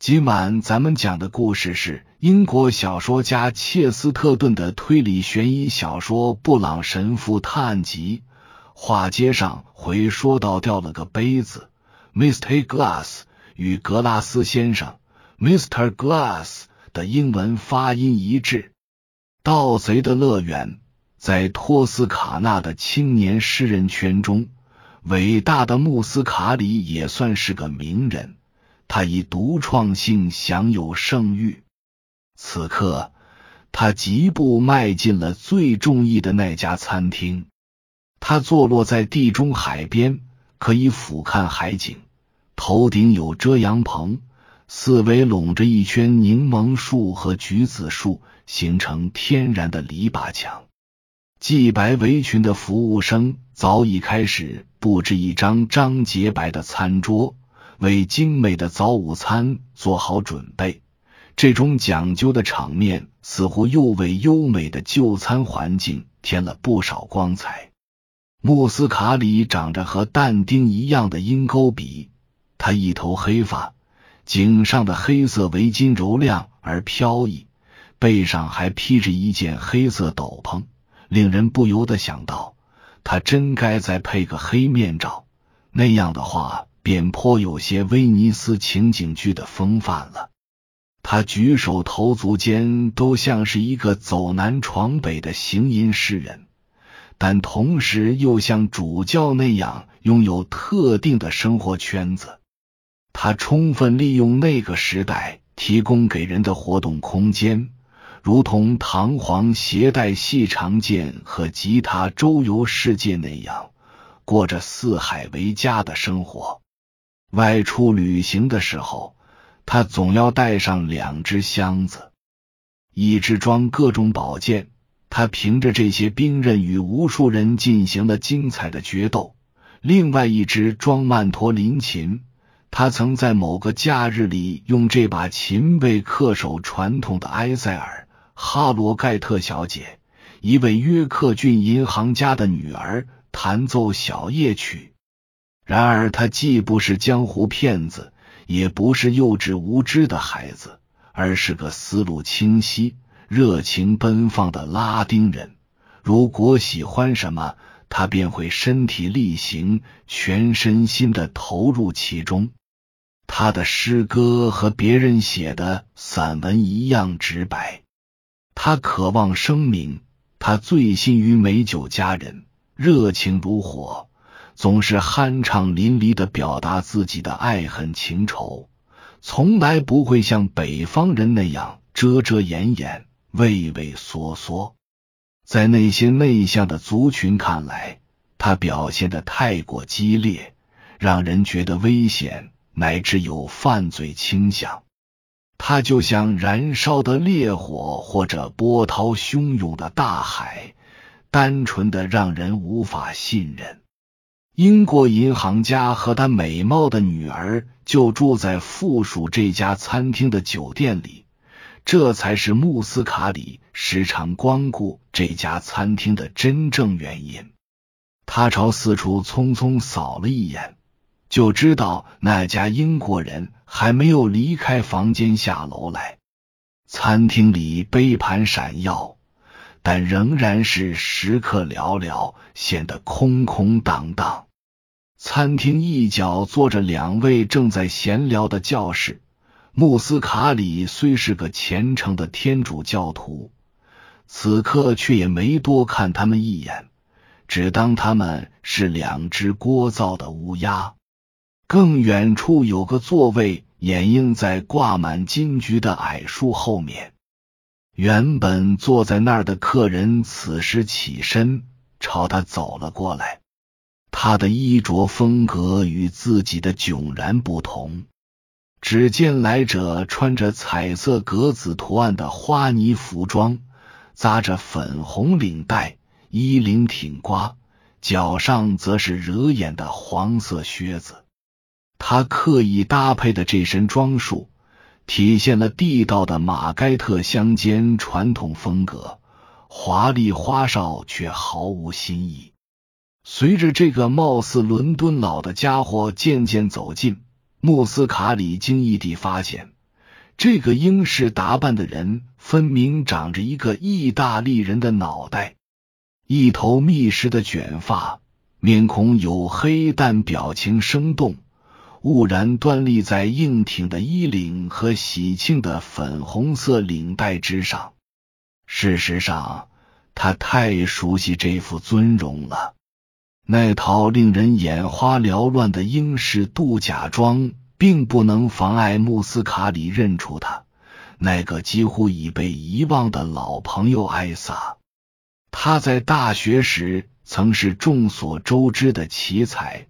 今晚咱们讲的故事是英国小说家切斯特顿的推理悬疑小说《布朗神父探案集》。话接上回说到掉了个杯子，Mr. Glass 与格拉斯先生 Mr. Glass 的英文发音一致。盗贼的乐园在托斯卡纳的青年诗人圈中，伟大的穆斯卡里也算是个名人。他以独创性享有盛誉。此刻，他疾步迈进了最中意的那家餐厅。它坐落在地中海边，可以俯瞰海景。头顶有遮阳棚，四围拢着一圈柠檬树和橘子树，形成天然的篱笆墙。系白围裙的服务生早已开始布置一张张洁白的餐桌。为精美的早午餐做好准备，这种讲究的场面似乎又为优美的就餐环境添了不少光彩。穆斯卡里长着和但丁一样的鹰钩鼻，他一头黑发，颈上的黑色围巾柔亮而飘逸，背上还披着一件黑色斗篷，令人不由得想到，他真该再配个黑面罩，那样的话。便颇有些威尼斯情景剧的风范了。他举手投足间都像是一个走南闯北的行吟诗人，但同时又像主教那样拥有特定的生活圈子。他充分利用那个时代提供给人的活动空间，如同唐璜携带细长剑和吉他周游世界那样，过着四海为家的生活。外出旅行的时候，他总要带上两只箱子，一只装各种宝剑。他凭着这些兵刃与无数人进行了精彩的决斗；另外一只装曼陀林琴。他曾在某个假日里用这把琴为恪守传统的埃塞尔·哈罗盖特小姐，一位约克郡银行家的女儿，弹奏小夜曲。然而，他既不是江湖骗子，也不是幼稚无知的孩子，而是个思路清晰、热情奔放的拉丁人。如果喜欢什么，他便会身体力行、全身心的投入其中。他的诗歌和别人写的散文一样直白。他渴望生命，他醉心于美酒佳人，热情如火。总是酣畅淋漓的表达自己的爱恨情仇，从来不会像北方人那样遮遮掩掩、畏畏缩缩。在那些内向的族群看来，他表现的太过激烈，让人觉得危险，乃至有犯罪倾向。他就像燃烧的烈火，或者波涛汹涌的大海，单纯的让人无法信任。英国银行家和他美貌的女儿就住在附属这家餐厅的酒店里，这才是穆斯卡里时常光顾这家餐厅的真正原因。他朝四处匆匆扫了一眼，就知道那家英国人还没有离开房间下楼来。餐厅里杯盘闪耀，但仍然是食客寥寥，显得空空荡荡。餐厅一角坐着两位正在闲聊的教士。穆斯卡里虽是个虔诚的天主教徒，此刻却也没多看他们一眼，只当他们是两只聒噪的乌鸦。更远处有个座位掩映在挂满金菊的矮树后面。原本坐在那儿的客人此时起身，朝他走了过来。他的衣着风格与自己的迥然不同。只见来者穿着彩色格子图案的花呢服装，扎着粉红领带，衣领挺刮，脚上则是惹眼的黄色靴子。他刻意搭配的这身装束，体现了地道的马盖特乡间传统风格，华丽花哨却毫无新意。随着这个貌似伦敦佬的家伙渐渐走近，穆斯卡里惊异地发现，这个英式打扮的人，分明长着一个意大利人的脑袋，一头密实的卷发，面孔黝黑，但表情生动，兀然端立在硬挺的衣领和喜庆的粉红色领带之上。事实上，他太熟悉这副尊容了。那套令人眼花缭乱的英式度假装。并不能妨碍穆斯卡里认出他那个几乎已被遗忘的老朋友艾萨。他在大学时曾是众所周知的奇才，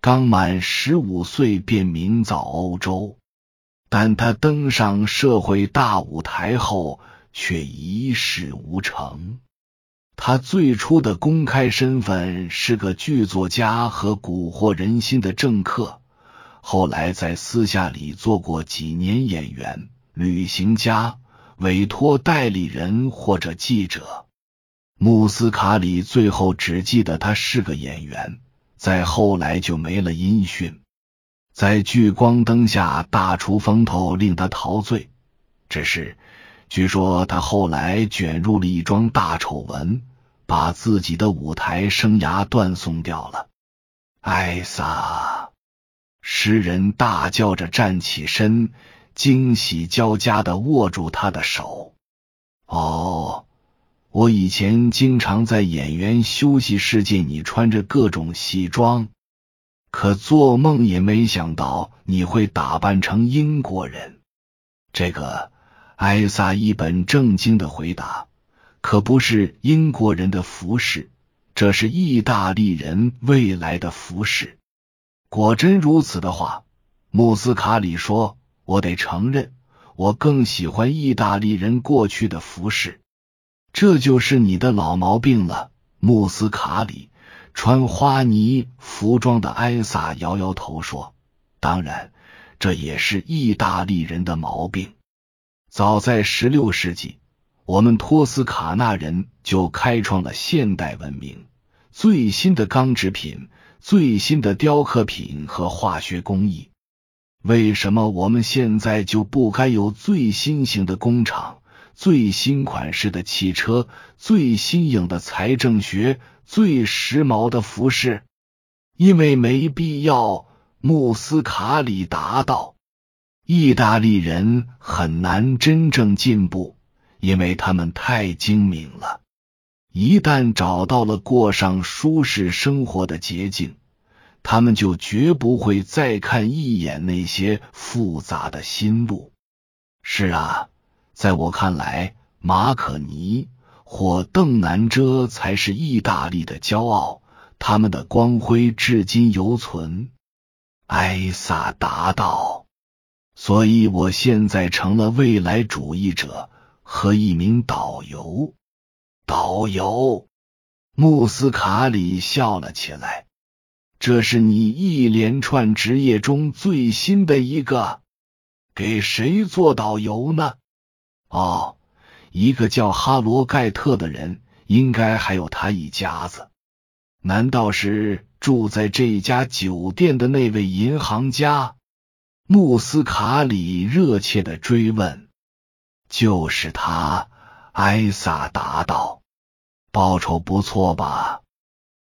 刚满十五岁便名噪欧洲。但他登上社会大舞台后，却一事无成。他最初的公开身份是个剧作家和蛊惑人心的政客。后来在私下里做过几年演员、旅行家、委托代理人或者记者。穆斯卡里最后只记得他是个演员，再后来就没了音讯。在聚光灯下大出风头，令他陶醉。只是据说他后来卷入了一桩大丑闻，把自己的舞台生涯断送掉了。艾萨。诗人大叫着站起身，惊喜交加的握住他的手。哦，我以前经常在演员休息室见你穿着各种西装，可做梦也没想到你会打扮成英国人。这个，艾萨一本正经的回答，可不是英国人的服饰，这是意大利人未来的服饰。果真如此的话，穆斯卡里说：“我得承认，我更喜欢意大利人过去的服饰。这就是你的老毛病了。”穆斯卡里穿花呢服装的艾萨摇摇头说：“当然，这也是意大利人的毛病。早在十六世纪，我们托斯卡纳人就开创了现代文明，最新的钢制品。”最新的雕刻品和化学工艺，为什么我们现在就不该有最新型的工厂、最新款式的汽车、最新颖的财政学、最时髦的服饰？因为没必要。穆斯卡里答道：“意大利人很难真正进步，因为他们太精明了。”一旦找到了过上舒适生活的捷径，他们就绝不会再看一眼那些复杂的新路。是啊，在我看来，马可尼或邓南遮才是意大利的骄傲，他们的光辉至今犹存。埃萨答道：“所以我现在成了未来主义者和一名导游。”导游穆斯卡里笑了起来。这是你一连串职业中最新的一个。给谁做导游呢？哦，一个叫哈罗盖特的人，应该还有他一家子。难道是住在这家酒店的那位银行家？穆斯卡里热切的追问。就是他。艾萨答道：“报酬不错吧？”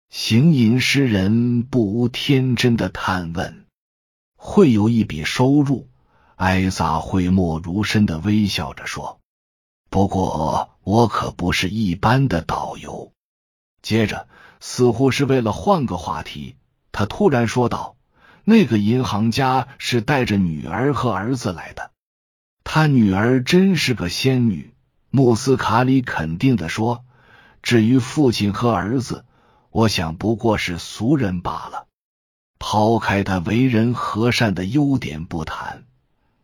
行吟诗人不无天真的探问：“会有一笔收入？”艾萨讳莫如深的微笑着说：“不过我可不是一般的导游。”接着，似乎是为了换个话题，他突然说道：“那个银行家是带着女儿和儿子来的，他女儿真是个仙女。”穆斯卡里肯定的说：“至于父亲和儿子，我想不过是俗人罢了。抛开他为人和善的优点不谈，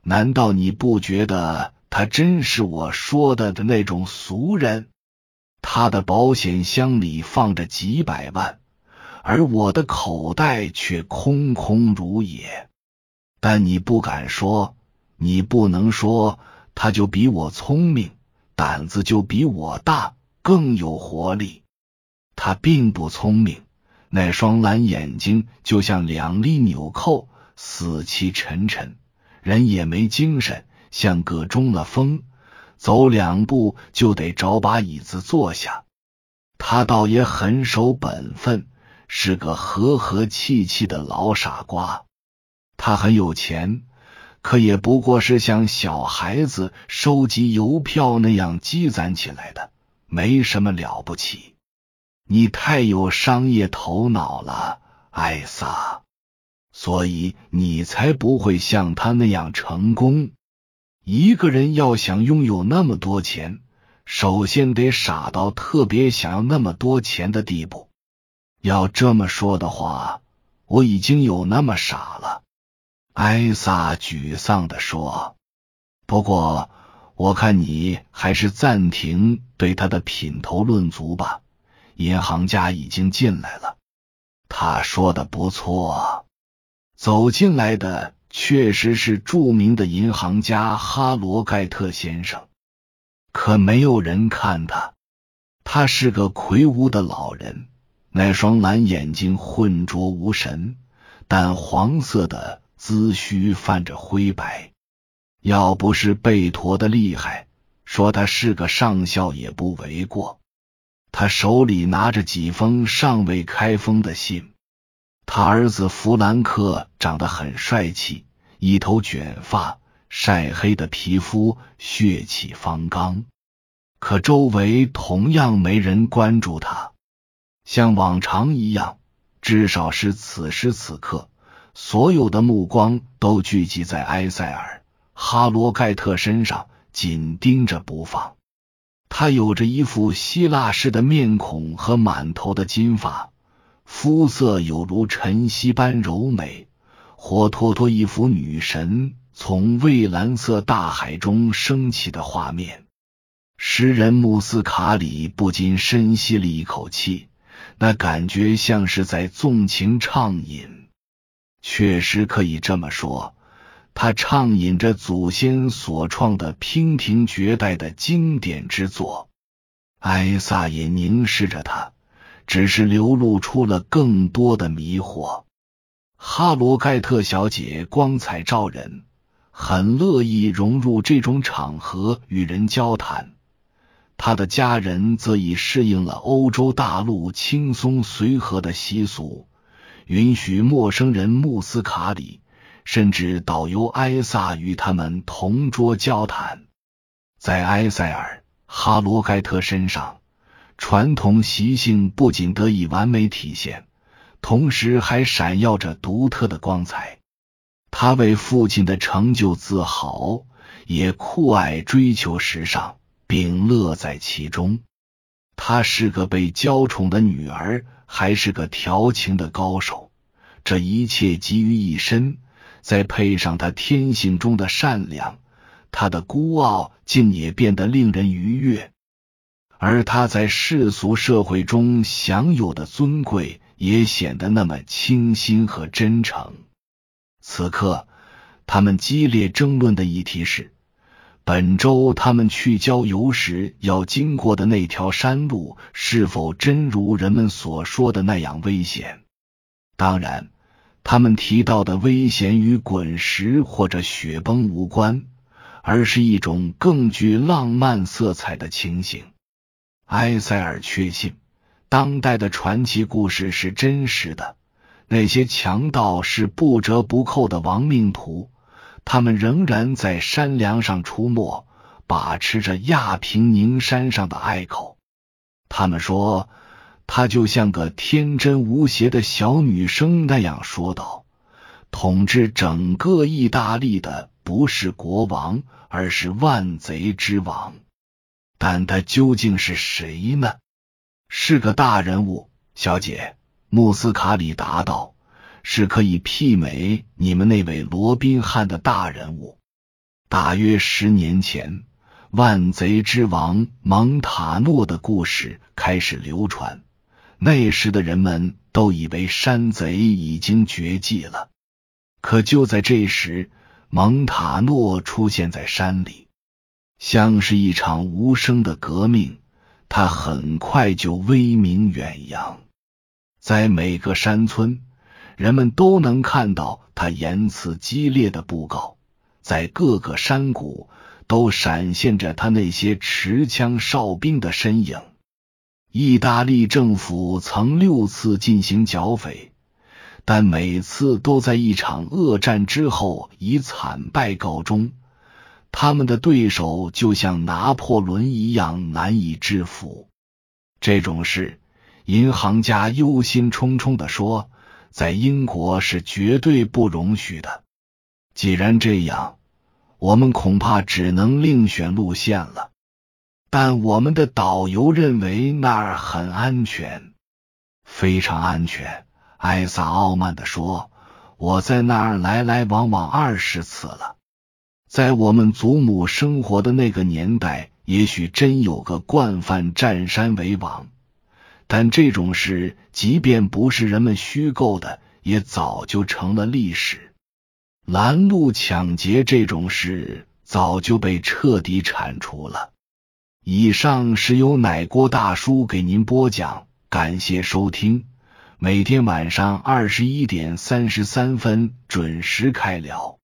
难道你不觉得他真是我说的的那种俗人？他的保险箱里放着几百万，而我的口袋却空空如也。但你不敢说，你不能说，他就比我聪明。”胆子就比我大，更有活力。他并不聪明，那双蓝眼睛就像两粒纽扣，死气沉沉，人也没精神，像个中了风，走两步就得找把椅子坐下。他倒也很守本分，是个和和气气的老傻瓜。他很有钱，可也不过是像小孩子收集邮票那样积攒起来的，没什么了不起。你太有商业头脑了，艾萨，所以你才不会像他那样成功。一个人要想拥有那么多钱，首先得傻到特别想要那么多钱的地步。要这么说的话，我已经有那么傻了。艾萨沮丧的说：“不过，我看你还是暂停对他的品头论足吧。银行家已经进来了，他说的不错。走进来的确实是著名的银行家哈罗盖特先生，可没有人看他。他是个魁梧的老人，那双蓝眼睛浑浊无神，淡黄色的。”髭须泛着灰白，要不是背驼的厉害，说他是个上校也不为过。他手里拿着几封尚未开封的信。他儿子弗兰克长得很帅气，一头卷发，晒黑的皮肤，血气方刚。可周围同样没人关注他，像往常一样，至少是此时此刻。所有的目光都聚集在埃塞尔·哈罗盖特身上，紧盯着不放。他有着一副希腊式的面孔和满头的金发，肤色有如晨曦般柔美，活脱脱一幅女神从蔚蓝色大海中升起的画面。诗人穆斯卡里不禁深吸了一口气，那感觉像是在纵情畅饮。确实可以这么说，他畅饮着祖先所创的娉婷绝代的经典之作。艾萨也凝视着他，只是流露出了更多的迷惑。哈罗盖特小姐光彩照人，很乐意融入这种场合与人交谈。他的家人则已适应了欧洲大陆轻松随和的习俗。允许陌生人穆斯卡里，甚至导游埃萨与他们同桌交谈。在埃塞尔·哈罗盖特身上，传统习性不仅得以完美体现，同时还闪耀着独特的光彩。他为父亲的成就自豪，也酷爱追求时尚，并乐在其中。她是个被娇宠的女儿。还是个调情的高手，这一切集于一身，再配上他天性中的善良，他的孤傲竟也变得令人愉悦，而他在世俗社会中享有的尊贵也显得那么清新和真诚。此刻，他们激烈争论的议题是。本周他们去郊游时要经过的那条山路，是否真如人们所说的那样危险？当然，他们提到的危险与滚石或者雪崩无关，而是一种更具浪漫色彩的情形。埃塞尔确信，当代的传奇故事是真实的，那些强盗是不折不扣的亡命徒。他们仍然在山梁上出没，把持着亚平宁山上的隘口。他们说，他就像个天真无邪的小女生那样说道：“统治整个意大利的不是国王，而是万贼之王。但他究竟是谁呢？是个大人物，小姐。”穆斯卡里答道。是可以媲美你们那位罗宾汉的大人物。大约十年前，万贼之王蒙塔诺的故事开始流传。那时的人们都以为山贼已经绝迹了。可就在这时，蒙塔诺出现在山里，像是一场无声的革命。他很快就威名远扬，在每个山村。人们都能看到他言辞激烈的布告，在各个山谷都闪现着他那些持枪哨兵的身影。意大利政府曾六次进行剿匪，但每次都在一场恶战之后以惨败告终。他们的对手就像拿破仑一样难以制服。这种事，银行家忧心忡忡的说。在英国是绝对不容许的。既然这样，我们恐怕只能另选路线了。但我们的导游认为那儿很安全，非常安全。艾萨傲慢的说：“我在那儿来来往往二十次了。在我们祖母生活的那个年代，也许真有个惯犯占山为王。”但这种事，即便不是人们虚构的，也早就成了历史。拦路抢劫这种事早就被彻底铲除了。以上是由奶锅大叔给您播讲，感谢收听。每天晚上二十一点三十三分准时开聊。